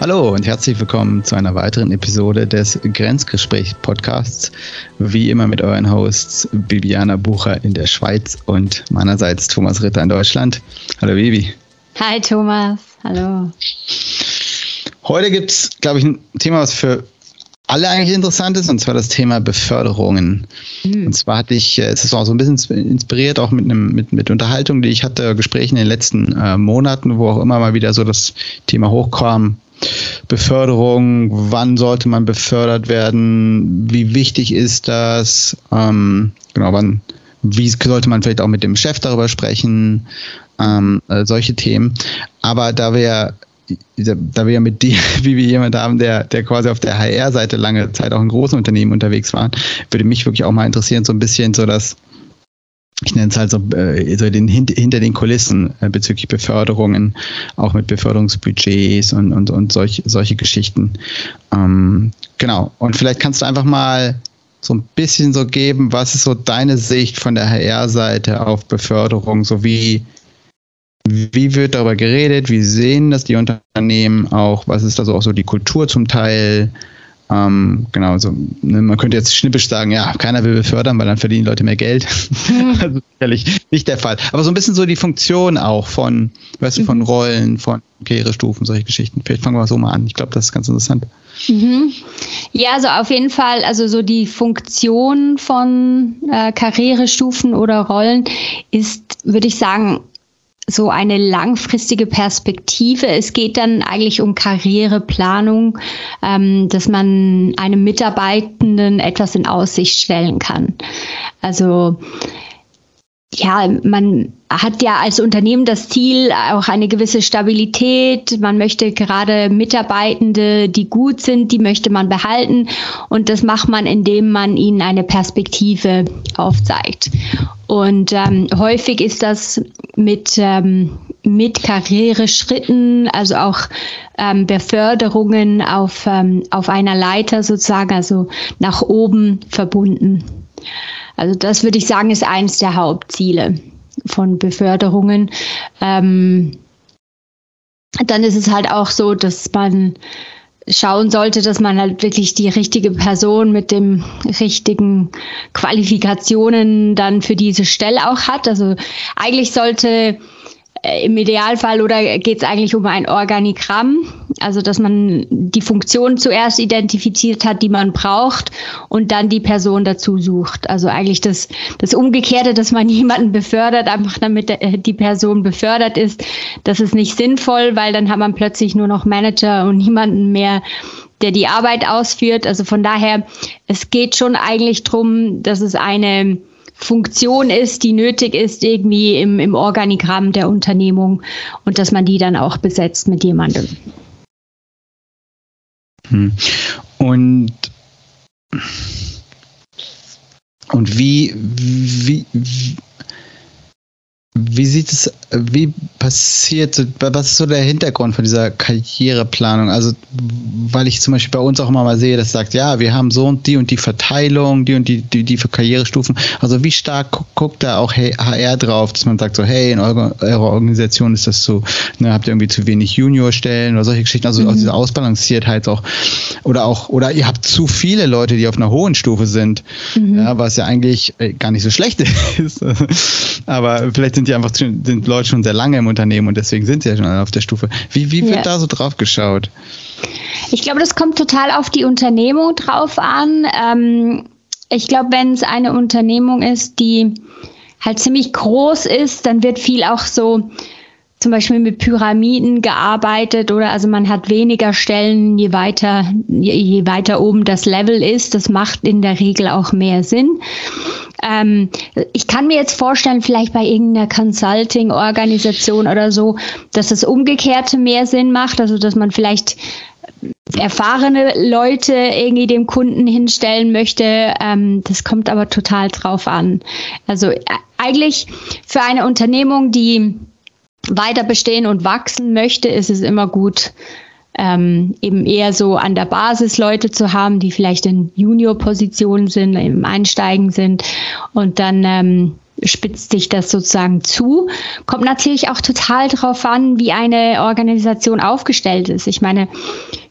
Hallo und herzlich willkommen zu einer weiteren Episode des Grenzgespräch-Podcasts. Wie immer mit euren Hosts Bibiana Bucher in der Schweiz und meinerseits Thomas Ritter in Deutschland. Hallo Bibi. Hi Thomas, hallo. Heute gibt es, glaube ich, ein Thema, was für alle eigentlich interessant ist, und zwar das Thema Beförderungen. Mhm. Und zwar hatte ich, äh, es ist auch so ein bisschen inspiriert, auch mit einem, mit, mit Unterhaltung, die ich hatte, Gesprächen in den letzten äh, Monaten, wo auch immer mal wieder so das Thema hochkam. Beförderung, wann sollte man befördert werden, wie wichtig ist das, ähm, genau, wann, wie sollte man vielleicht auch mit dem Chef darüber sprechen, ähm, äh, solche Themen. Aber da wir da wir mit dir, wie wir jemand haben, der, der quasi auf der HR-Seite lange Zeit auch in großen Unternehmen unterwegs war, würde mich wirklich auch mal interessieren, so ein bisschen so das, ich nenne es halt so, äh, so den, hinter den Kulissen äh, bezüglich Beförderungen, auch mit Beförderungsbudgets und, und, und solch, solche Geschichten. Ähm, genau. Und vielleicht kannst du einfach mal so ein bisschen so geben, was ist so deine Sicht von der HR-Seite auf Beförderung, so wie wie wird darüber geredet? Wie sehen das die Unternehmen auch? Was ist da so auch so die Kultur zum Teil? Ähm, genau, so, ne, man könnte jetzt schnippisch sagen, ja, keiner will befördern, weil dann verdienen Leute mehr Geld. also sicherlich nicht der Fall. Aber so ein bisschen so die Funktion auch von, weißt du, von mhm. Rollen, von Karrierestufen, solche Geschichten. Vielleicht fangen wir so mal an. Ich glaube, das ist ganz interessant. Mhm. Ja, also auf jeden Fall, also so die Funktion von äh, Karrierestufen oder Rollen ist, würde ich sagen, so eine langfristige Perspektive. Es geht dann eigentlich um Karriereplanung, ähm, dass man einem Mitarbeitenden etwas in Aussicht stellen kann. Also ja, man hat ja als Unternehmen das Ziel, auch eine gewisse Stabilität. Man möchte gerade Mitarbeitende, die gut sind, die möchte man behalten. Und das macht man, indem man ihnen eine Perspektive aufzeigt. Und ähm, häufig ist das mit, ähm, mit Karriereschritten, also auch ähm, Beförderungen auf, ähm, auf einer Leiter sozusagen, also nach oben verbunden. Also das würde ich sagen, ist eines der Hauptziele von Beförderungen. Ähm, dann ist es halt auch so, dass man schauen sollte, dass man halt wirklich die richtige Person mit dem richtigen Qualifikationen dann für diese Stelle auch hat. Also eigentlich sollte im Idealfall oder geht es eigentlich um ein Organigramm, also dass man die Funktion zuerst identifiziert hat, die man braucht und dann die Person dazu sucht. Also eigentlich das, das Umgekehrte, dass man jemanden befördert, einfach damit äh, die Person befördert ist, das ist nicht sinnvoll, weil dann hat man plötzlich nur noch Manager und niemanden mehr, der die Arbeit ausführt. Also von daher, es geht schon eigentlich drum, dass es eine Funktion ist, die nötig ist irgendwie im, im Organigramm der Unternehmung und dass man die dann auch besetzt mit jemandem. Hm. Und und wie, wie, wie wie sieht es, wie passiert, was ist so der Hintergrund von dieser Karriereplanung? Also, weil ich zum Beispiel bei uns auch immer mal sehe, das sagt, ja, wir haben so und die und die Verteilung, die und die, die, die für Karrierestufen. Also, wie stark guckt da auch HR drauf, dass man sagt so, hey, in eurer, eurer Organisation ist das so, ne, habt ihr irgendwie zu wenig Juniorstellen oder solche Geschichten, also mhm. auch diese Ausbalanciertheit auch, oder auch, oder ihr habt zu viele Leute, die auf einer hohen Stufe sind, mhm. ja, was ja eigentlich äh, gar nicht so schlecht ist. Aber vielleicht sind die einfach sind Leute schon sehr lange im Unternehmen und deswegen sind sie ja schon auf der Stufe. Wie, wie wird ja. da so drauf geschaut? Ich glaube, das kommt total auf die Unternehmung drauf an. Ähm, ich glaube, wenn es eine Unternehmung ist, die halt ziemlich groß ist, dann wird viel auch so zum Beispiel mit Pyramiden gearbeitet oder also man hat weniger Stellen, je weiter, je, je weiter oben das Level ist. Das macht in der Regel auch mehr Sinn. Ähm, ich kann mir jetzt vorstellen, vielleicht bei irgendeiner Consulting-Organisation oder so, dass das Umgekehrte mehr Sinn macht, also dass man vielleicht erfahrene Leute irgendwie dem Kunden hinstellen möchte. Ähm, das kommt aber total drauf an. Also äh, eigentlich für eine Unternehmung, die weiter bestehen und wachsen möchte, ist es immer gut, ähm, eben eher so an der Basis Leute zu haben, die vielleicht in Junior-Positionen sind, im Einsteigen sind und dann ähm, spitzt sich das sozusagen zu. Kommt natürlich auch total darauf an, wie eine Organisation aufgestellt ist. Ich meine,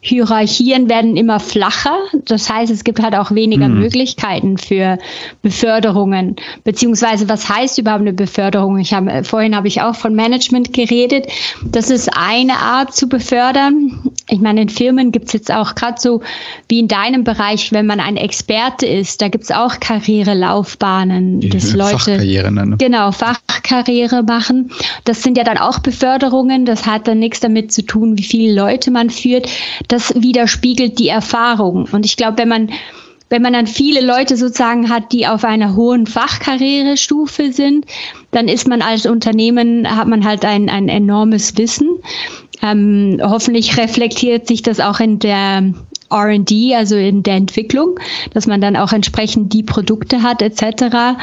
Hierarchien werden immer flacher. Das heißt, es gibt halt auch weniger hm. Möglichkeiten für Beförderungen. Beziehungsweise, was heißt überhaupt eine Beförderung? Ich habe, vorhin habe ich auch von Management geredet. Das ist eine Art zu befördern. Ich meine, in Firmen gibt es jetzt auch gerade so wie in deinem Bereich, wenn man ein Experte ist, da gibt es auch Karrierelaufbahnen, dass Leute ne? genau Fachkarriere machen. Das sind ja dann auch Beförderungen. Das hat dann nichts damit zu tun, wie viele Leute man führt das widerspiegelt die Erfahrung. Und ich glaube, wenn man wenn man dann viele Leute sozusagen hat, die auf einer hohen Fachkarrierestufe sind, dann ist man als Unternehmen, hat man halt ein, ein enormes Wissen. Ähm, hoffentlich reflektiert sich das auch in der RD, also in der Entwicklung, dass man dann auch entsprechend die Produkte hat etc.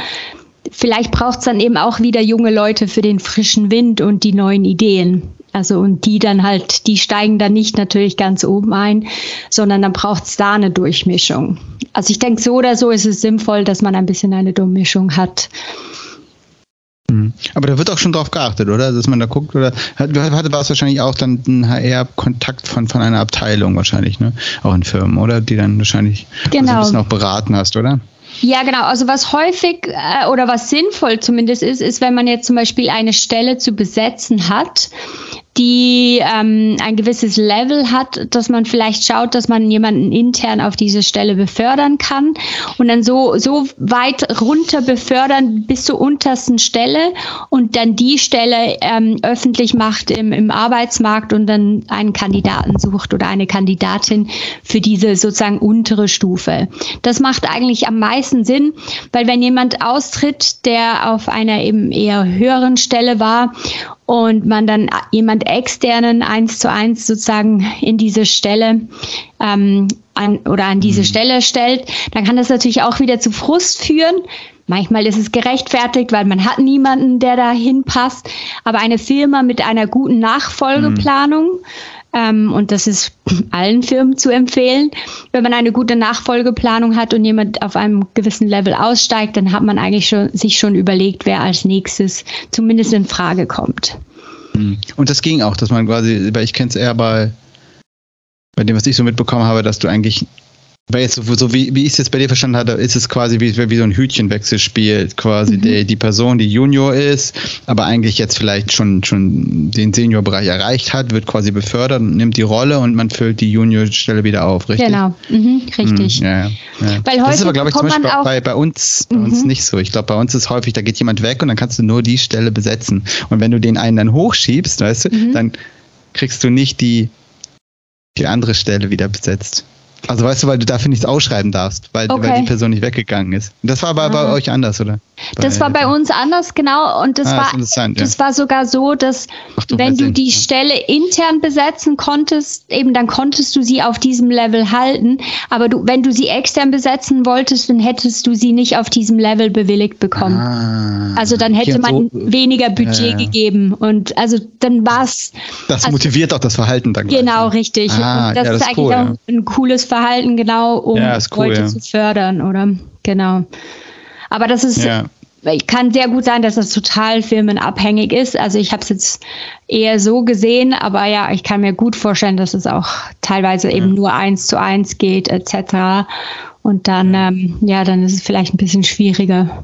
Vielleicht braucht es dann eben auch wieder junge Leute für den frischen Wind und die neuen Ideen. Also und die dann halt, die steigen dann nicht natürlich ganz oben ein, sondern dann braucht es da eine Durchmischung. Also ich denke, so oder so ist es sinnvoll, dass man ein bisschen eine Durchmischung hat. Mhm. Aber da wird auch schon drauf geachtet, oder? Dass man da guckt, oder du hatte war es wahrscheinlich auch dann ein HR-Kontakt von, von einer Abteilung wahrscheinlich, ne? Auch in Firmen, oder? Die dann wahrscheinlich genau. ein bisschen auch beraten hast, oder? Ja, genau. Also was häufig äh, oder was sinnvoll zumindest ist, ist, wenn man jetzt zum Beispiel eine Stelle zu besetzen hat, die ähm, ein gewisses Level hat, dass man vielleicht schaut, dass man jemanden intern auf diese Stelle befördern kann und dann so, so weit runter befördern bis zur untersten Stelle und dann die Stelle ähm, öffentlich macht im, im Arbeitsmarkt und dann einen Kandidaten sucht oder eine Kandidatin für diese sozusagen untere Stufe. Das macht eigentlich am meisten Sinn, weil wenn jemand austritt, der auf einer eben eher höheren Stelle war und man dann jemand externen eins zu eins sozusagen in diese Stelle ähm, an, oder an diese mhm. Stelle stellt, dann kann das natürlich auch wieder zu Frust führen. Manchmal ist es gerechtfertigt, weil man hat niemanden, der da hinpasst. Aber eine Firma mit einer guten Nachfolgeplanung mhm ähm, und das ist allen Firmen zu empfehlen. Wenn man eine gute Nachfolgeplanung hat und jemand auf einem gewissen Level aussteigt, dann hat man eigentlich schon, sich schon überlegt, wer als nächstes zumindest in Frage kommt. Hm. Und das ging auch, dass man quasi, weil ich kenne es eher bei, bei dem, was ich so mitbekommen habe, dass du eigentlich weil jetzt, so, wie, wie ich es jetzt bei dir verstanden hatte, ist es quasi wie, wie so ein Hütchenwechselspiel. Quasi mhm. die, die Person, die Junior ist, aber eigentlich jetzt vielleicht schon, schon den Seniorbereich erreicht hat, wird quasi befördert und nimmt die Rolle und man füllt die Juniorstelle wieder auf, richtig? Genau, mhm, richtig. Mhm, ja, ja. Weil das ist aber, glaube ich, zum Beispiel bei, bei uns, bei uns mhm. nicht so. Ich glaube, bei uns ist häufig, da geht jemand weg und dann kannst du nur die Stelle besetzen. Und wenn du den einen dann hochschiebst, weißt du, mhm. dann kriegst du nicht die, die andere Stelle wieder besetzt. Also weißt du, weil du dafür nichts ausschreiben darfst, weil, okay. weil die Person nicht weggegangen ist. Das war aber ah. bei euch anders, oder? Das war bei uns anders, genau. Und das, ah, war, das ja. war sogar so, dass wenn du die Stelle intern besetzen konntest, eben dann konntest du sie auf diesem Level halten. Aber du, wenn du sie extern besetzen wolltest, dann hättest du sie nicht auf diesem Level bewilligt bekommen. Ah, also dann hätte man so, weniger Budget ja. gegeben. Und also dann war es. Das also, motiviert auch das Verhalten dann. Genau, gleich. richtig. Ah, das, das ist eigentlich cool, auch ein cooles Verhalten, genau, um cool, Leute zu fördern, oder? Genau. Aber das ist, ja. Kann sehr gut sein, dass das total firmenabhängig ist. Also ich habe es jetzt eher so gesehen, aber ja, ich kann mir gut vorstellen, dass es auch teilweise eben nur eins zu eins geht, etc. Und dann, ähm, ja, dann ist es vielleicht ein bisschen schwieriger.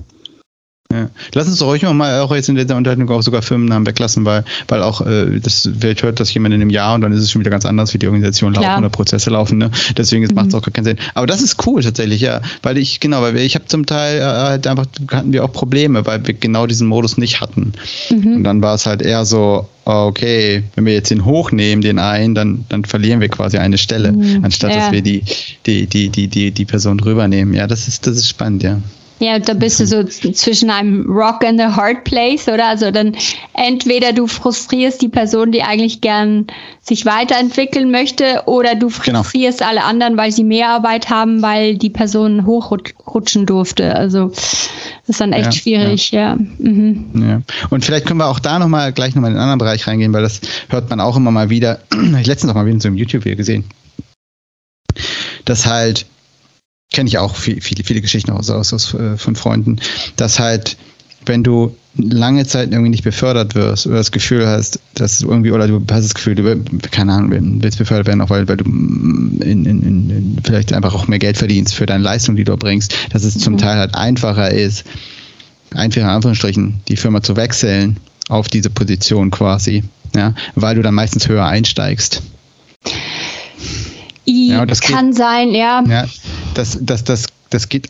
Ja. Lass uns doch ruhig mal auch jetzt in der Unterhaltung auch sogar Firmennamen weglassen, weil, weil auch äh, das Welt hört das jemand in einem Jahr und dann ist es schon wieder ganz anders, wie die Organisation laufen oder Prozesse laufen. Ne? Deswegen mhm. macht es auch gar keinen Sinn. Aber das ist cool tatsächlich, ja. Weil ich, genau, weil ich habe zum Teil äh, halt einfach hatten wir auch Probleme, weil wir genau diesen Modus nicht hatten. Mhm. Und dann war es halt eher so, okay, wenn wir jetzt den hochnehmen, den einen, dann, dann verlieren wir quasi eine Stelle, mhm. anstatt ja. dass wir die, die, die, die, die, die Person drüber nehmen. Ja, das ist, das ist spannend, ja. Ja, da bist du so zwischen einem Rock and a Hard Place, oder? Also dann entweder du frustrierst die Person, die eigentlich gern sich weiterentwickeln möchte, oder du genau. frustrierst genau. alle anderen, weil sie mehr Arbeit haben, weil die Person hochrutschen durfte. Also das ist dann echt ja, schwierig, ja. Ja. Mhm. ja. Und vielleicht können wir auch da nochmal gleich nochmal in einen anderen Bereich reingehen, weil das hört man auch immer mal wieder. ich letztens auch mal wieder in so einem YouTube-Video gesehen. Dass halt kenne ich auch viel, viele, viele Geschichten aus, aus, aus, äh, von Freunden, dass halt wenn du lange Zeit irgendwie nicht befördert wirst oder das Gefühl hast, dass du irgendwie, oder du hast das Gefühl, du, keine Ahnung, willst befördert werden, auch weil, weil du in, in, in, vielleicht einfach auch mehr Geld verdienst für deine Leistung, die du bringst, dass es zum mhm. Teil halt einfacher ist, einfach in Anführungsstrichen, die Firma zu wechseln auf diese Position quasi, ja, weil du dann meistens höher einsteigst. Ja, das kann geht, sein, ja. Ja, das, das, das, das geht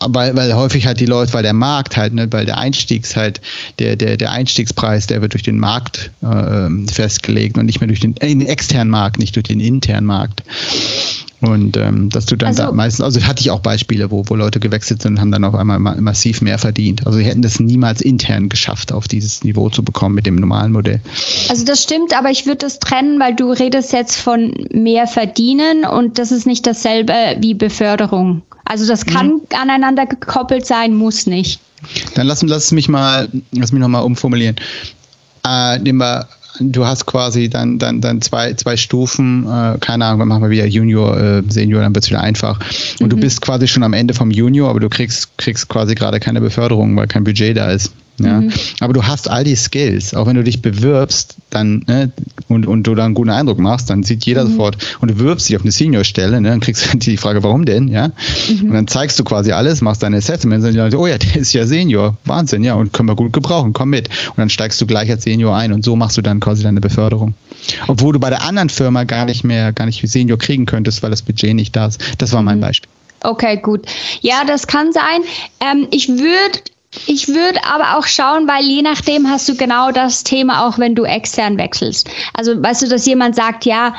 weil, weil häufig halt die Leute, weil der Markt halt, ne, weil der Einstiegs halt, der, der, der Einstiegspreis, der wird durch den Markt äh, festgelegt und nicht mehr durch den, äh, den externen Markt, nicht durch den internen Markt. Und ähm, dass du dann also, da meistens, also hatte ich auch Beispiele, wo, wo Leute gewechselt sind und haben dann auf einmal ma massiv mehr verdient. Also sie hätten das niemals intern geschafft, auf dieses Niveau zu bekommen mit dem normalen Modell. Also das stimmt, aber ich würde das trennen, weil du redest jetzt von mehr verdienen und das ist nicht dasselbe wie Beförderung. Also das kann mhm. aneinander gekoppelt sein, muss nicht. Dann lass, lass mich mal, lass mich nochmal umformulieren. Äh, nehmen wir du hast quasi dann, dann, dann zwei, zwei Stufen, äh, keine Ahnung, dann machen wir wieder Junior, äh, Senior, dann wird es wieder einfach. Und mhm. du bist quasi schon am Ende vom Junior, aber du kriegst, kriegst quasi gerade keine Beförderung, weil kein Budget da ist. Ja? Mhm. Aber du hast all die Skills. Auch wenn du dich bewirbst dann, ne, und, und du da einen guten Eindruck machst, dann sieht jeder mhm. sofort, und du bewirbst dich auf eine Senior-Stelle, ne, dann kriegst du die Frage, warum denn? Ja? Mhm. Und dann zeigst du quasi alles, machst deine Assessments und die Leute, oh ja, der ist ja Senior. Wahnsinn, ja, und können wir gut gebrauchen, komm mit. Und dann steigst du gleich als Senior ein und so machst du dann quasi deine Beförderung. Obwohl du bei der anderen Firma gar nicht mehr, gar nicht Senior kriegen könntest, weil das Budget nicht da ist. Das war mein mhm. Beispiel. Okay, gut. Ja, das kann sein. Ähm, ich würde ich würde aber auch schauen, weil je nachdem hast du genau das Thema auch, wenn du extern wechselst. Also weißt du, dass jemand sagt, ja,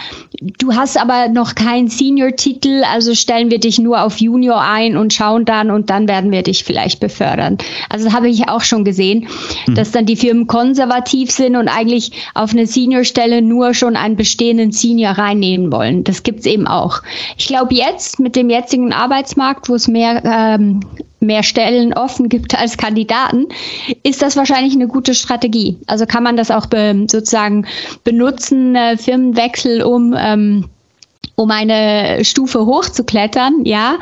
du hast aber noch keinen Senior-Titel, also stellen wir dich nur auf Junior ein und schauen dann und dann werden wir dich vielleicht befördern. Also das habe ich auch schon gesehen, mhm. dass dann die Firmen konservativ sind und eigentlich auf eine Senior-Stelle nur schon einen bestehenden Senior reinnehmen wollen. Das gibt's eben auch. Ich glaube jetzt mit dem jetzigen Arbeitsmarkt, wo es mehr ähm, mehr Stellen offen gibt als Kandidaten, ist das wahrscheinlich eine gute Strategie. Also kann man das auch be sozusagen benutzen, äh, Firmenwechsel, um, ähm, um eine Stufe hochzuklettern, ja.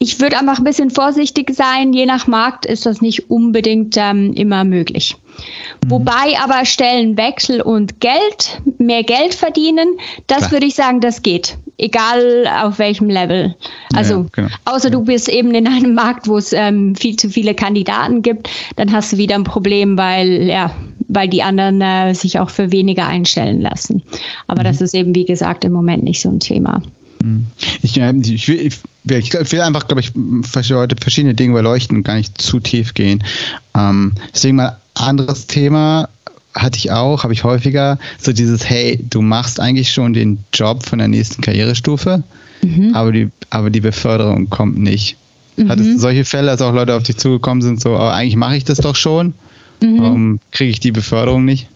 Ich würde einfach ein bisschen vorsichtig sein. Je nach Markt ist das nicht unbedingt ähm, immer möglich. Mhm. Wobei aber Stellenwechsel und Geld, mehr Geld verdienen, das Klar. würde ich sagen, das geht. Egal auf welchem Level. Also, ja, genau. außer du bist eben in einem Markt, wo es ähm, viel zu viele Kandidaten gibt, dann hast du wieder ein Problem, weil, ja, weil die anderen äh, sich auch für weniger einstellen lassen. Aber mhm. das ist eben, wie gesagt, im Moment nicht so ein Thema. Mhm. Ich, ich, will, ich will einfach, glaube ich, heute verschiedene Dinge beleuchten und gar nicht zu tief gehen. Ähm, deswegen mal anderes Thema hatte ich auch, habe ich häufiger, so dieses, hey, du machst eigentlich schon den Job von der nächsten Karrierestufe, mhm. aber, die, aber die Beförderung kommt nicht. Mhm. Hattest du solche Fälle, dass auch Leute auf dich zugekommen sind, so, oh, eigentlich mache ich das doch schon, mhm. warum kriege ich die Beförderung nicht?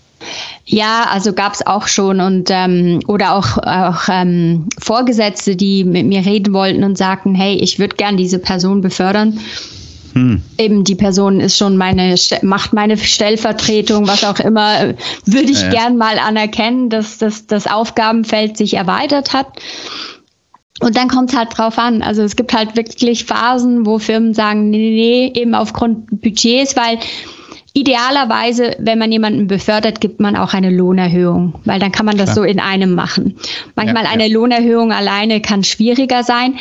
Ja, also gab es auch schon und ähm, oder auch, auch ähm, Vorgesetzte, die mit mir reden wollten und sagten, hey, ich würde gern diese Person befördern. Hm. Eben die Person ist schon meine, macht meine Stellvertretung, was auch immer, würde ich ja, gern mal anerkennen, dass, dass das Aufgabenfeld sich erweitert hat. Und dann kommt es halt drauf an. Also es gibt halt wirklich Phasen, wo Firmen sagen, nee, nee, nee, eben aufgrund Budgets, weil Idealerweise, wenn man jemanden befördert, gibt man auch eine Lohnerhöhung, weil dann kann man das Klar. so in einem machen. Manchmal ja, eine ja. Lohnerhöhung alleine kann schwieriger sein.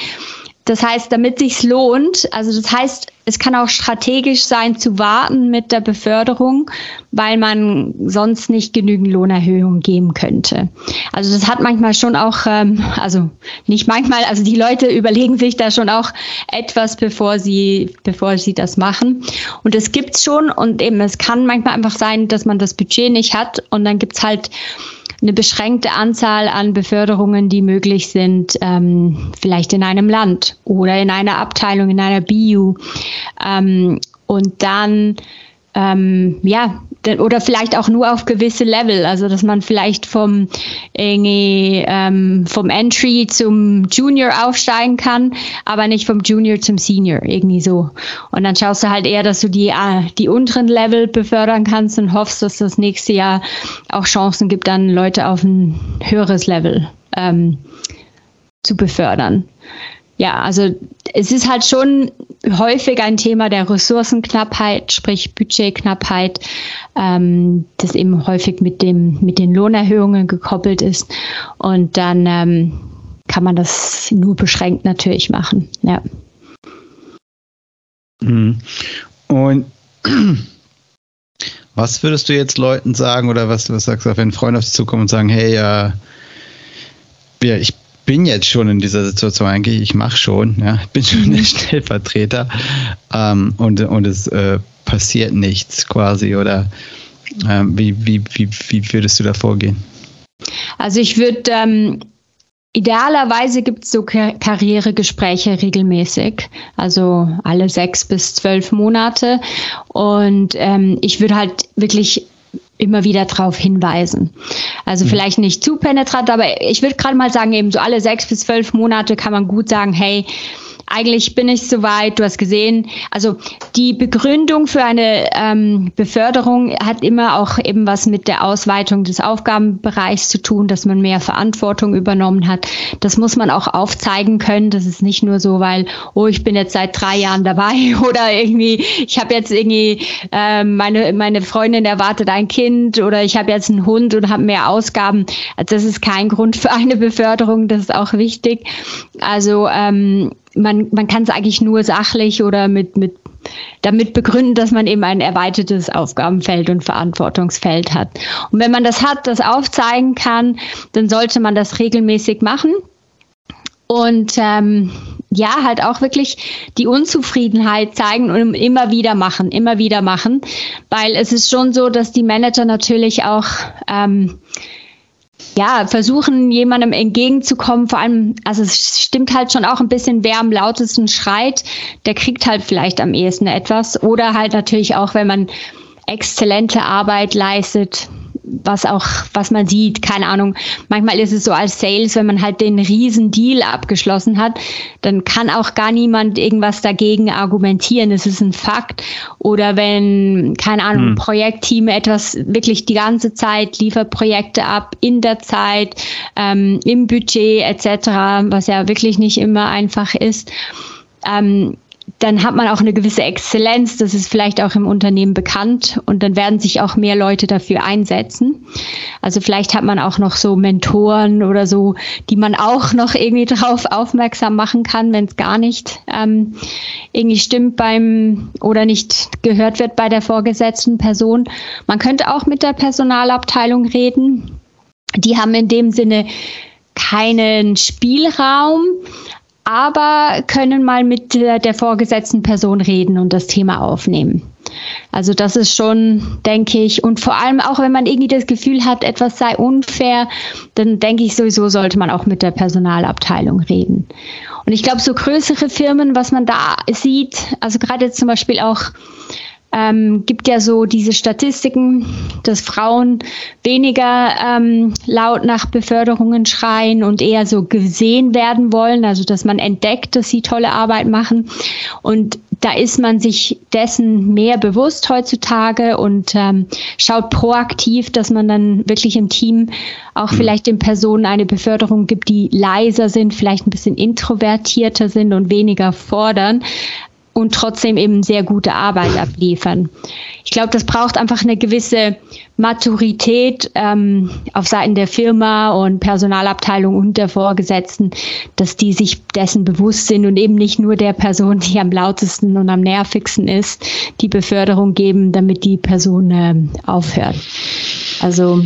Das heißt, damit sich's lohnt, also das heißt, es kann auch strategisch sein zu warten mit der Beförderung, weil man sonst nicht genügend Lohnerhöhung geben könnte. Also das hat manchmal schon auch, ähm, also nicht manchmal, also die Leute überlegen sich da schon auch etwas, bevor sie, bevor sie das machen. Und es gibt's schon und eben es kann manchmal einfach sein, dass man das Budget nicht hat und dann gibt's halt eine beschränkte Anzahl an Beförderungen, die möglich sind, ähm, vielleicht in einem Land oder in einer Abteilung, in einer BU. Ähm, und dann, ähm, ja, oder vielleicht auch nur auf gewisse Level, also dass man vielleicht vom irgendwie, ähm, vom Entry zum Junior aufsteigen kann, aber nicht vom Junior zum Senior irgendwie so. Und dann schaust du halt eher, dass du die äh, die unteren Level befördern kannst und hoffst, dass das nächste Jahr auch Chancen gibt, dann Leute auf ein höheres Level ähm, zu befördern ja, also es ist halt schon häufig ein Thema der Ressourcenknappheit, sprich Budgetknappheit, ähm, das eben häufig mit, dem, mit den Lohnerhöhungen gekoppelt ist. Und dann ähm, kann man das nur beschränkt natürlich machen. Ja. Mhm. Und was würdest du jetzt Leuten sagen oder was, was sagst du, wenn Freunde auf dich zukommen und sagen, hey, äh, ja, ich bin jetzt schon in dieser Situation eigentlich, ich mache schon, ja, ich bin schon der mhm. Stellvertreter ähm, und, und es äh, passiert nichts quasi oder ähm, wie, wie, wie, wie würdest du da vorgehen? Also ich würde ähm, Idealerweise gibt es so Kar Karrieregespräche regelmäßig, also alle sechs bis zwölf Monate. Und ähm, ich würde halt wirklich immer wieder darauf hinweisen. Also mhm. vielleicht nicht zu penetrant, aber ich würde gerade mal sagen, eben so alle sechs bis zwölf Monate kann man gut sagen, hey, eigentlich bin ich soweit, du hast gesehen. Also die Begründung für eine ähm, Beförderung hat immer auch eben was mit der Ausweitung des Aufgabenbereichs zu tun, dass man mehr Verantwortung übernommen hat. Das muss man auch aufzeigen können. Das ist nicht nur so, weil, oh, ich bin jetzt seit drei Jahren dabei oder irgendwie, ich habe jetzt irgendwie, äh, meine, meine Freundin erwartet ein Kind oder ich habe jetzt einen Hund und habe mehr Ausgaben. Das ist kein Grund für eine Beförderung, das ist auch wichtig. Also ähm, man, man kann es eigentlich nur sachlich oder mit, mit damit begründen, dass man eben ein erweitertes Aufgabenfeld und Verantwortungsfeld hat. Und wenn man das hat, das aufzeigen kann, dann sollte man das regelmäßig machen. Und ähm, ja, halt auch wirklich die Unzufriedenheit zeigen und immer wieder machen, immer wieder machen. Weil es ist schon so, dass die Manager natürlich auch ähm, ja, versuchen, jemandem entgegenzukommen. Vor allem, also es stimmt halt schon auch ein bisschen, wer am lautesten schreit, der kriegt halt vielleicht am ehesten etwas. Oder halt natürlich auch, wenn man exzellente Arbeit leistet, was auch, was man sieht, keine Ahnung. Manchmal ist es so als Sales, wenn man halt den riesen Deal abgeschlossen hat, dann kann auch gar niemand irgendwas dagegen argumentieren. Es ist ein Fakt. Oder wenn, keine Ahnung, hm. Projektteam etwas wirklich die ganze Zeit liefert Projekte ab, in der Zeit, ähm, im Budget etc., was ja wirklich nicht immer einfach ist. Ähm, dann hat man auch eine gewisse Exzellenz, das ist vielleicht auch im Unternehmen bekannt und dann werden sich auch mehr Leute dafür einsetzen. Also vielleicht hat man auch noch so Mentoren oder so, die man auch noch irgendwie darauf aufmerksam machen kann, wenn es gar nicht ähm, irgendwie stimmt beim oder nicht gehört wird bei der vorgesetzten Person. Man könnte auch mit der Personalabteilung reden. Die haben in dem Sinne keinen Spielraum, aber können mal mit der, der vorgesetzten Person reden und das Thema aufnehmen. Also das ist schon, denke ich, und vor allem auch, wenn man irgendwie das Gefühl hat, etwas sei unfair, dann denke ich sowieso, sollte man auch mit der Personalabteilung reden. Und ich glaube, so größere Firmen, was man da sieht, also gerade zum Beispiel auch ähm, gibt ja so diese Statistiken, dass Frauen weniger ähm, laut nach Beförderungen schreien und eher so gesehen werden wollen, also dass man entdeckt, dass sie tolle Arbeit machen. Und da ist man sich dessen mehr bewusst heutzutage und ähm, schaut proaktiv, dass man dann wirklich im Team auch mhm. vielleicht den Personen eine Beförderung gibt, die leiser sind, vielleicht ein bisschen introvertierter sind und weniger fordern, und trotzdem eben sehr gute Arbeit abliefern. Ich glaube, das braucht einfach eine gewisse Maturität ähm, auf Seiten der Firma und Personalabteilung und der Vorgesetzten, dass die sich dessen bewusst sind und eben nicht nur der Person, die am lautesten und am nervigsten ist, die Beförderung geben, damit die Person äh, aufhört. Also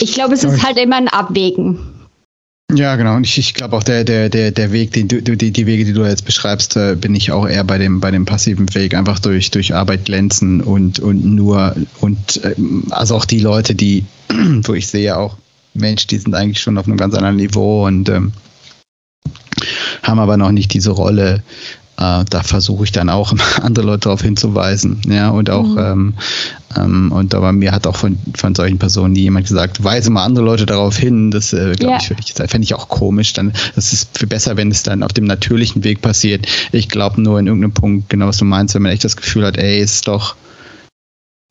ich glaube, es ist halt immer ein Abwägen. Ja, genau. Und ich, ich glaube auch der, der, der, der Weg, den du, die, die Wege, die du jetzt beschreibst, äh, bin ich auch eher bei dem, bei dem passiven Weg, einfach durch, durch Arbeit glänzen und, und nur, und äh, also auch die Leute, die, wo ich sehe auch, Mensch, die sind eigentlich schon auf einem ganz anderen Niveau und ähm, haben aber noch nicht diese Rolle, äh, da versuche ich dann auch andere Leute darauf hinzuweisen. Ja, und auch, mhm. ähm, ähm, und aber mir hat auch von, von solchen Personen nie jemand gesagt, weise mal andere Leute darauf hin. Das äh, glaube ja. ich, fände ich auch komisch. Dann, das ist viel besser, wenn es dann auf dem natürlichen Weg passiert. Ich glaube nur in irgendeinem Punkt, genau was du meinst, wenn man echt das Gefühl hat, ey, ist doch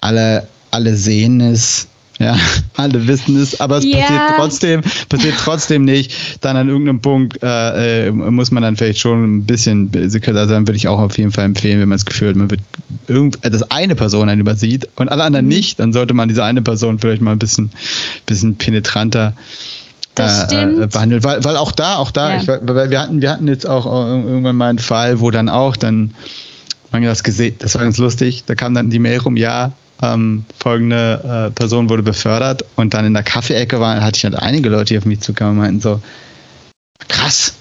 alle, alle sehen es, Ja, alle wissen es, aber es ja. passiert trotzdem, passiert trotzdem nicht. Dann an irgendeinem Punkt äh, äh muss man dann vielleicht schon ein bisschen, also dann würde ich auch auf jeden Fall empfehlen, wenn man das Gefühl hat, man wird irgend, äh, dass eine Person einen übersieht und alle anderen mhm. nicht, dann sollte man diese eine Person vielleicht mal ein bisschen, bisschen penetranter äh, äh behandelt. Weil, weil auch da, auch da, ja. ich, weil wir hatten, wir hatten jetzt auch irgendwann mal einen Fall, wo dann auch dann man das gesehen, das war ganz lustig, da kam dann die Mail rum, ja, ähm, folgende äh, Person wurde befördert und dann in der Kaffeeecke waren, hatte ich halt einige Leute, die auf mich zukamen und meinten so, krass,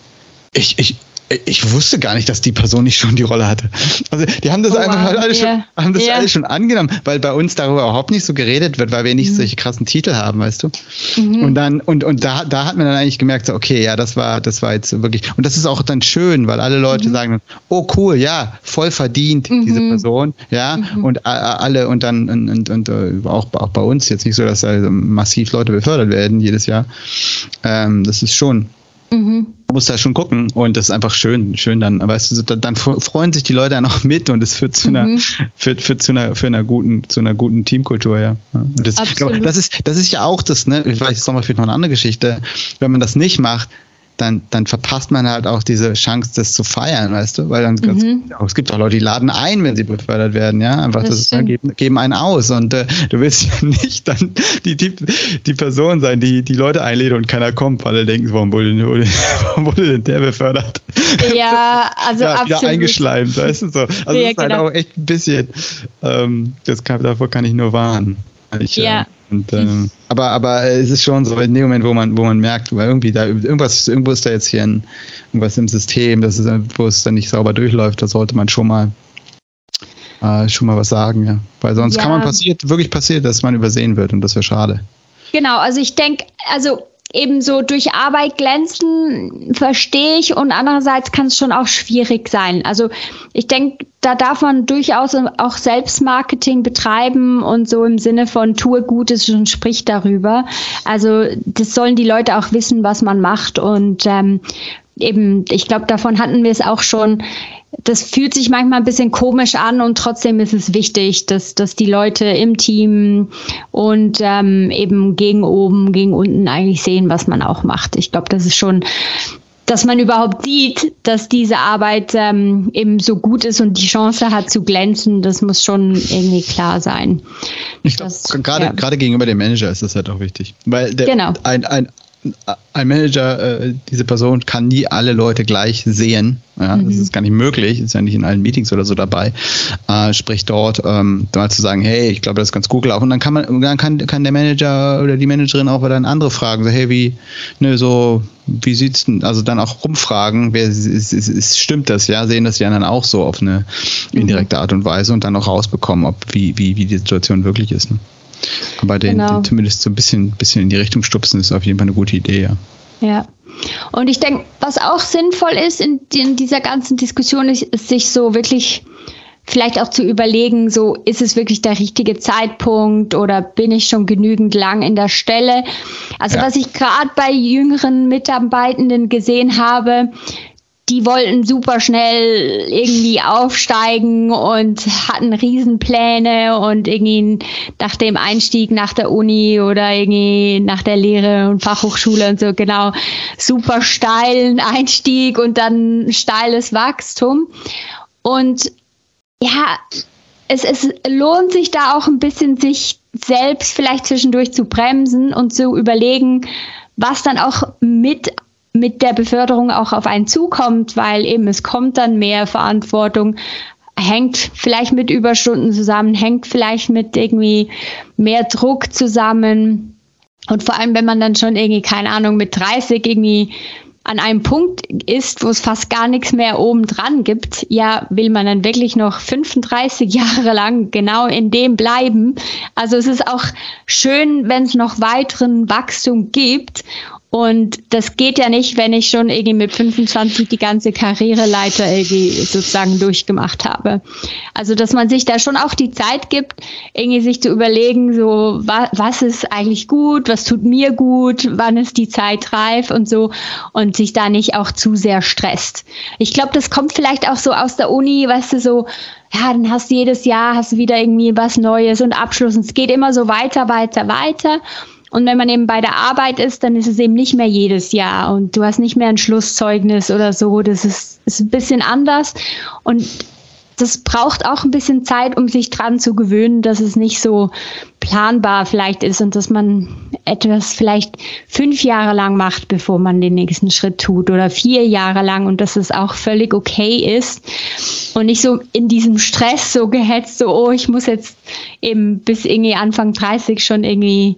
ich, ich, ich wusste gar nicht, dass die Person nicht schon die Rolle hatte. Also die haben das oh, einfach wow. alle, schon, haben das yeah. alle schon angenommen, weil bei uns darüber überhaupt nicht so geredet wird, weil wir nicht mhm. solche krassen Titel haben, weißt du. Mhm. Und dann, und, und da, da hat man dann eigentlich gemerkt, so, okay, ja, das war, das war jetzt wirklich. Und das ist auch dann schön, weil alle Leute mhm. sagen, oh cool, ja, voll verdient, diese mhm. Person, ja, mhm. und alle, und dann, und, und, und äh, auch, auch bei uns jetzt nicht so, dass also massiv Leute befördert werden jedes Jahr. Ähm, das ist schon. Mhm muss da schon gucken und das ist einfach schön, schön dann, weißt du, dann freuen sich die Leute dann auch mit und es führt zu einer, mhm. führt, führt zu einer, für einer guten, zu einer guten Teamkultur, ja. Das, glaub, das ist, das ist ja auch das, ne, vielleicht ist nochmal für noch eine andere Geschichte. Wenn man das nicht macht, dann, dann verpasst man halt auch diese Chance, das zu feiern, weißt du? Weil dann mhm. es gibt auch Leute, die laden ein, wenn sie befördert werden, ja. Einfach das, das geben, geben einen aus. Und äh, du willst ja nicht dann die, die, die Person sein, die die Leute einlädt und keiner kommt, weil er denkt, warum wurde, warum wurde denn der befördert? Ja, also ja, absolut. Eingeschleimt, weißt du so. Also ja, das ist halt genau. auch echt ein bisschen, ähm, das kann, davor kann ich nur warnen. Ich, ja. Und, ähm, aber, aber es ist schon so, in dem Moment, wo man, wo man merkt, weil irgendwie da irgendwas, irgendwo ist da jetzt hier ein, irgendwas im System, das ist, wo es dann nicht sauber durchläuft, da sollte man schon mal äh, schon mal was sagen, ja. Weil sonst ja. kann man passiert, wirklich passiert, dass man übersehen wird und das wäre schade. Genau, also ich denke, also ebenso durch Arbeit glänzen, verstehe ich und andererseits kann es schon auch schwierig sein. Also ich denke, da darf man durchaus auch Selbstmarketing betreiben und so im Sinne von tue Gutes und sprich darüber. Also das sollen die Leute auch wissen, was man macht und ähm, eben, ich glaube, davon hatten wir es auch schon das fühlt sich manchmal ein bisschen komisch an und trotzdem ist es wichtig, dass, dass die Leute im Team und ähm, eben gegen oben, gegen unten eigentlich sehen, was man auch macht. Ich glaube, das ist schon, dass man überhaupt sieht, dass diese Arbeit ähm, eben so gut ist und die Chance hat zu glänzen, das muss schon irgendwie klar sein. Ich glaube, gerade, ja. gegenüber dem Manager ist das halt auch wichtig. Weil der, genau. ein, ein, ein Manager, äh, diese Person kann nie alle Leute gleich sehen. Ja, mhm. Das ist gar nicht möglich, ist ja nicht in allen Meetings oder so dabei. Äh, sprich dort ähm, mal zu sagen, hey, ich glaube, das ist ganz gut gelaufen. Und dann kann man, dann kann, kann der Manager oder die Managerin auch dann andere fragen, so, hey, wie, ne, so, wie sieht's denn, also dann auch rumfragen, wer ist, ist, ist, stimmt das, ja, sehen das die anderen auch so auf eine mhm. indirekte Art und Weise und dann auch rausbekommen, ob wie, wie, wie die Situation wirklich ist. Ne? Aber den, genau. den zumindest so ein bisschen, bisschen in die Richtung stupsen, ist auf jeden Fall eine gute Idee, ja. Ja. Und ich denke, was auch sinnvoll ist in, in dieser ganzen Diskussion, ist, ist, sich so wirklich vielleicht auch zu überlegen, so ist es wirklich der richtige Zeitpunkt oder bin ich schon genügend lang in der Stelle? Also ja. was ich gerade bei jüngeren Mitarbeitenden gesehen habe, die wollten super schnell irgendwie aufsteigen und hatten Riesenpläne und irgendwie nach dem Einstieg nach der Uni oder irgendwie nach der Lehre und Fachhochschule und so genau super steilen Einstieg und dann steiles Wachstum. Und ja, es, es lohnt sich da auch ein bisschen, sich selbst vielleicht zwischendurch zu bremsen und zu überlegen, was dann auch mit mit der Beförderung auch auf einen zukommt, weil eben es kommt dann mehr Verantwortung, hängt vielleicht mit Überstunden zusammen, hängt vielleicht mit irgendwie mehr Druck zusammen. Und vor allem, wenn man dann schon irgendwie, keine Ahnung, mit 30 irgendwie an einem Punkt ist, wo es fast gar nichts mehr oben dran gibt, ja, will man dann wirklich noch 35 Jahre lang genau in dem bleiben. Also es ist auch schön, wenn es noch weiteren Wachstum gibt Und das geht ja nicht, wenn ich schon irgendwie mit 25 die ganze Karriereleiter irgendwie sozusagen durchgemacht habe. Also, dass man sich da schon auch die Zeit gibt, irgendwie sich zu überlegen, so, was, was ist eigentlich gut, was tut mir gut, wann ist die Zeit reif und so und sich da nicht auch zu sehr stresst. Ich glaube, das kommt vielleicht auch so aus der Uni, weißt du, so, ja, dann hast du jedes Jahr, hast du wieder irgendwie was Neues und Abschluss und es geht immer so weiter, weiter, weiter. Und wenn man eben bei der Arbeit ist, dann ist es eben nicht mehr jedes Jahr und du hast nicht mehr ein Schlusszeugnis oder so. Das ist, ist ein bisschen anders. Und das braucht auch ein bisschen Zeit, um sich dran zu gewöhnen, dass es nicht so planbar vielleicht ist und dass man etwas vielleicht fünf Jahre lang macht, bevor man den nächsten Schritt tut oder vier Jahre lang und dass es auch völlig okay ist und nicht so in diesem Stress so gehetzt, so, oh, ich muss jetzt eben bis irgendwie Anfang 30 schon irgendwie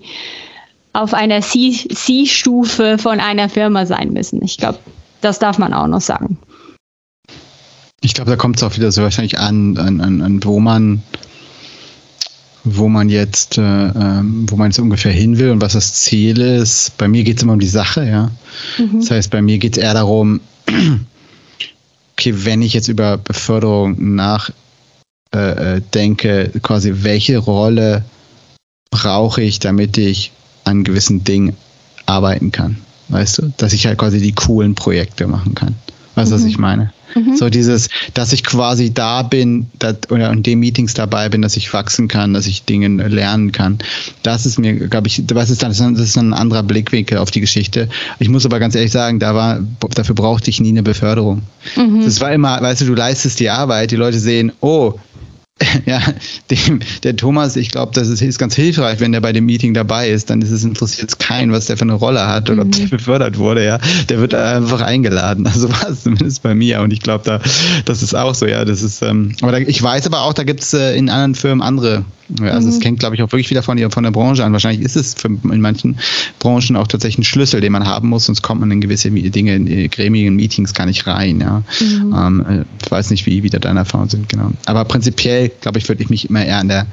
auf einer C-Stufe von einer Firma sein müssen. Ich glaube, das darf man auch noch sagen. Ich glaube, da kommt es auch wieder so wahrscheinlich an, an, an, an wo man wo man jetzt, äh, ähm, wo man jetzt ungefähr hin will und was das Ziel ist. Bei mir geht es immer um die Sache, ja. Mhm. Das heißt, bei mir geht es eher darum, okay, wenn ich jetzt über Beförderung nachdenke, äh, äh quasi welche Rolle brauche ich, damit ich an gewissen Dingen arbeiten kann. Weißt du? Dass ich halt quasi die coolen Projekte machen kann. Weißt du, mhm. was ich meine? Mhm. So dieses, dass ich quasi da bin dass, oder in den Meetings dabei bin, dass ich wachsen kann, dass ich Dinge lernen kann. Das ist mir, glaube ich, was ist das? Das ist ein anderer Blickwinkel auf die Geschichte. Ich muss aber ganz ehrlich sagen, da war, dafür brauchte ich nie eine Beförderung. Mhm. Das war immer, weißt du, du leistest die Arbeit, die Leute sehen, oh, ja, dem, der Thomas, ich glaube, das ist, ist, ganz hilfreich, wenn der bei dem Meeting dabei ist, dann ist es interessiert es keinen, was der für eine Rolle hat oder mhm. ob der befördert wurde, ja. Der wird einfach eingeladen. Also war es zumindest bei mir. Und ich glaube, da, das ist auch so, ja. Das ist, ähm, aber da, ich weiß aber auch, da gibt es äh, in anderen Firmen andere ja, also es mhm. kennt, glaube ich, auch wirklich wieder von, von der Branche an. Wahrscheinlich ist es für, in manchen Branchen auch tatsächlich ein Schlüssel, den man haben muss, sonst kommt man in gewisse Dinge, in äh, Gremien, Meetings gar nicht rein. Ja. Mhm. Ähm, äh, ich weiß nicht, wie, wie da deine Erfahrungen sind, genau. Aber prinzipiell, glaube ich, würde ich mich immer eher an der,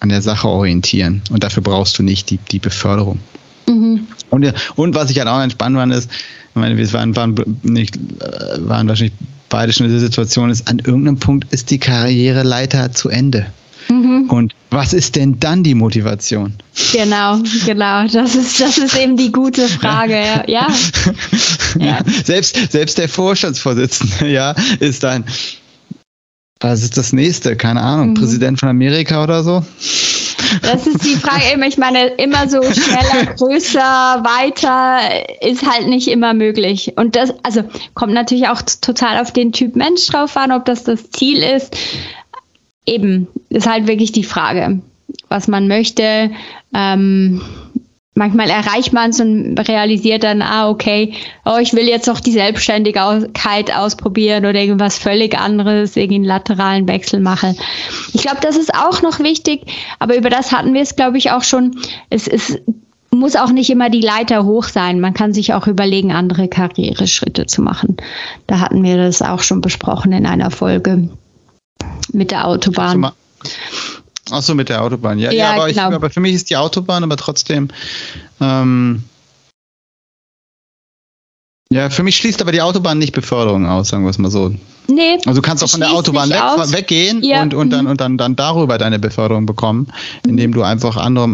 an der Sache orientieren. Und dafür brauchst du nicht die, die Beförderung. Mhm. Und, und was ich halt auch entspannt fand, ist, ich meine, wir waren, waren, nicht, äh, waren wahrscheinlich beide schon in der Situation, ist, an irgendeinem Punkt ist die Karriereleiter zu Ende. Mhm. Und was ist denn dann die Motivation? Genau, genau. Das ist, das ist eben die gute Frage. Ja. ja. ja. Selbst, selbst der Vorstandsvorsitzende, ja, ist dann, was ist das nächste? Keine Ahnung, mhm. Präsident von Amerika oder so? Das ist die Frage eben. Ich meine, immer so schneller, größer, weiter ist halt nicht immer möglich. Und das, also kommt natürlich auch total auf den Typ Mensch drauf an, ob das das Ziel ist eben, ist halt wirklich die Frage, was man möchte. Ähm, manchmal erreicht man es und realisiert dann, ah, okay, oh, ich will jetzt noch die Selbstständigkeit ausprobieren oder irgendwas völlig anderes, irgendeinen lateralen Wechsel machen. Ich glaube, das ist auch noch wichtig, aber über das hatten wir es, glaube ich, auch schon. Es ist muss auch nicht immer die Leiter hoch sein. Man kann sich auch überlegen, andere Karriereschritte zu machen. Da hatten wir das auch schon besprochen in einer Folge mit der Autobahn. Achso, mit der Autobahn. Ja, ja, ja aber, genau. ich, aber, für mich ist die Autobahn aber trotzdem. Ähm, ja, für mich schließt aber die Autobahn nicht Beförderung aus, sagen wir es mal so. Nee. Also du kannst auch von der Autobahn weg, weggehen ja. und, und, dann, mhm. und dann, dann darüber deine Beförderung bekommen, indem du einfach andere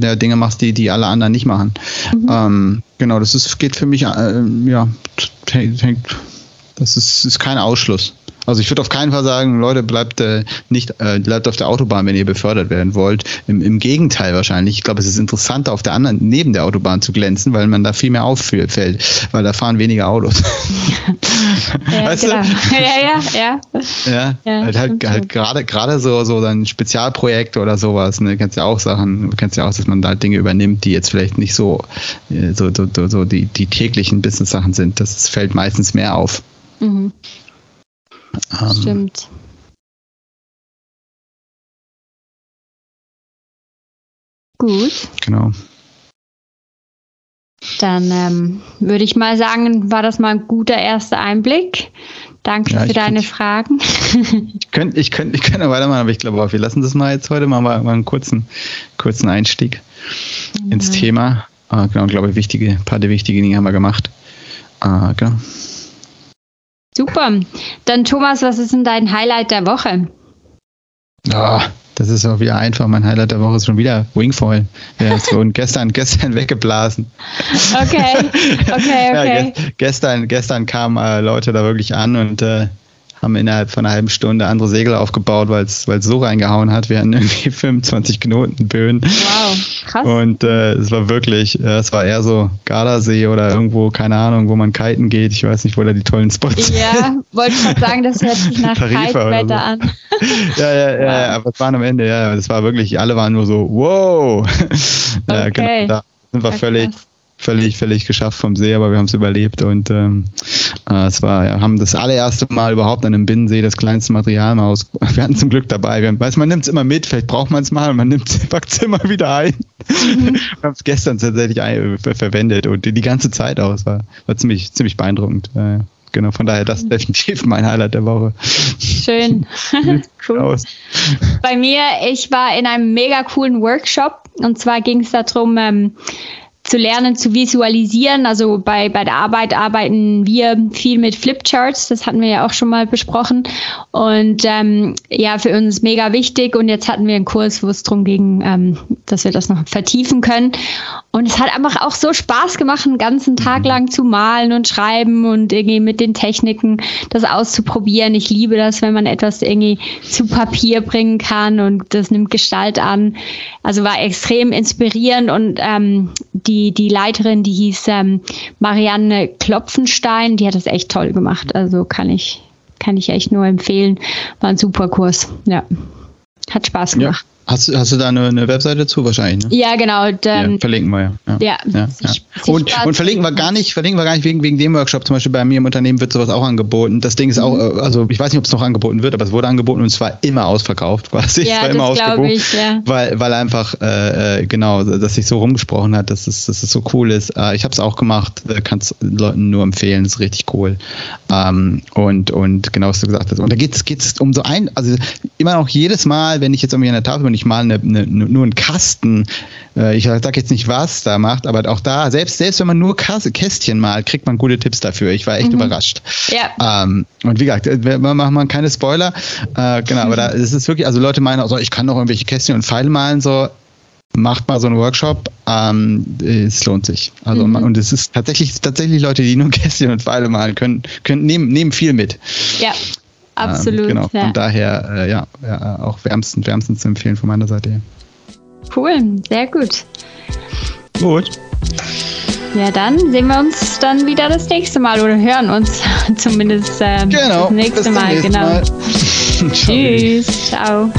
äh, äh Dinge machst, die, die alle anderen nicht machen. Mhm. Ähm, genau, das ist, geht für mich, äh, ja, das ist, ist kein Ausschluss. Also ich würde auf keinen Fall sagen, Leute, bleibt äh, nicht, äh, bleibt auf der Autobahn, wenn ihr befördert werden wollt. Im, im Gegenteil wahrscheinlich. Ich glaube, es ist interessanter, auf der anderen, neben der Autobahn zu glänzen, weil man da viel mehr auffällt, weil da fahren weniger Autos. ja, weißt genau. du? ja, ja, ja. Ja, ja halt, halt, halt gerade, gerade so, so dann Spezialprojekte oder sowas, ne, kennst ja auch Sachen, du kennst ja auch, dass man da Dinge übernimmt, die jetzt vielleicht nicht so, äh, so, so, so, so die, die täglichen Business-Sachen sind. Das fällt meistens mehr auf. Mhm. Ähm, Stimmt. Gut. Genau. Dann ähm, würde ich mal sagen, war das mal ein guter erster Einblick. Danke ja, für deine könnt, Fragen. Ich könnte ich könnt, ich könnt weitermachen, aber ich glaube wir lassen das mal jetzt heute. Machen wir mal einen kurzen, kurzen Einstieg genau. ins Thema. Äh, genau, glaube ich, wichtige, ein paar der wichtigen Dinge haben wir gemacht. Äh, genau. Super. Dann Thomas, was ist denn dein Highlight der Woche? Oh, das ist auch wieder einfach. Mein Highlight der Woche ist schon wieder Wingfoil. Ja, es wurden gestern, gestern weggeblasen. Okay, okay, okay. Ja, ge gestern, gestern kamen äh, Leute da wirklich an und äh, haben innerhalb von einer halben Stunde andere Segel aufgebaut, weil es so reingehauen hat. Wir hatten irgendwie 25 Knoten Böen. Wow, krass. Und äh, es war wirklich, äh, es war eher so Gardasee oder irgendwo, keine Ahnung, wo man kiten geht. Ich weiß nicht, wo da die tollen Spots sind. Ja, wollte ich gerade sagen, das hört sich nach Kitewetter so. an. ja, ja, ja, ja, aber es waren am Ende, ja, das war wirklich, alle waren nur so, wow. ja, okay. genau, da sind wir völlig, völlig, völlig geschafft vom See, aber wir haben es überlebt und ähm, äh, es war, ja, haben das allererste Mal überhaupt an einem Binnensee das kleinste Material mal aus. Wir hatten zum Glück dabei. Wir, weiß, man nimmt es immer mit, vielleicht braucht man es mal man nimmt es immer wieder ein. Mhm. wir haben es gestern tatsächlich ein, äh, verwendet und die, die ganze Zeit aus. War, war ziemlich, ziemlich beeindruckend. Äh, genau, von daher, das ist definitiv mein Highlight der Woche. Schön. cool. Bei mir, ich war in einem mega coolen Workshop und zwar ging es darum, ähm, zu lernen, zu visualisieren. Also bei, bei der Arbeit arbeiten wir viel mit Flipcharts, das hatten wir ja auch schon mal besprochen. Und ähm, ja, für uns mega wichtig. Und jetzt hatten wir einen Kurs, wo es darum ging, ähm, dass wir das noch vertiefen können. Und es hat einfach auch so Spaß gemacht, einen ganzen Tag mhm. lang zu malen und schreiben und irgendwie mit den Techniken das auszuprobieren. Ich liebe das, wenn man etwas irgendwie zu Papier bringen kann und das nimmt Gestalt an. Also war extrem inspirierend und ähm, die, die Leiterin, die hieß ähm, Marianne Klopfenstein, die hat das echt toll gemacht. Also kann ich, kann ich echt nur empfehlen. War ein super Kurs. Ja. Hat Spaß gemacht. Ja. Hast, hast du da eine, eine Webseite zu wahrscheinlich? Ne? Ja, genau. Dann, ja, verlinken wir ja. Ja. ja, ja. Und, und verlinken wir gar nicht, verlinken wir gar nicht wegen, wegen dem Workshop. Zum Beispiel bei mir im Unternehmen wird sowas auch angeboten. Das Ding ist mhm. auch, äh, also ich weiß nicht, ob es noch angeboten wird, aber es wurde angeboten und es war immer ausverkauft quasi. Ja, es war immer ausgebucht. Ich, ja. Weil, weil einfach, äh, äh, genau, dass sich so rumgesprochen hat, dass es, dass es so cool ist. Äh, ich habe es auch gemacht, äh, kann es Leuten nur empfehlen, ist richtig cool. Ähm, und, und genau, was du gesagt hast. Und da geht es um so ein, also immer noch jedes Mal, wenn ich jetzt irgendwie an der Tafel bin, ich mal eine, eine nur ein Kasten, äh, ich sage jetzt nicht, was da macht, aber auch da, selbst, selbst wenn man nur Kästchen malt, kriegt man gute Tipps dafür. Ich war echt mhm. überrascht. Ja. Ähm, und wie gesagt, wir machen mal keine Spoiler. Äh, genau, aber da ist es wirklich, also Leute meinen, also ich kann noch irgendwelche Kästchen und Pfeile malen, so macht mal so einen Workshop, ähm, es lohnt sich. Also mhm. und es ist tatsächlich tatsächlich Leute, die nur Kästchen und Pfeile malen können, können nehmen, nehmen viel mit. Ja, absolut. Ähm, genau, von ja. daher äh, ja, ja, auch wärmstens, wärmstens zu empfehlen von meiner Seite. Cool, sehr gut. Gut. Ja, dann sehen wir uns dann wieder das nächste Mal oder hören uns zumindest äh, genau, das nächste Mal. Genau. Mal. Tschüss. Ciao.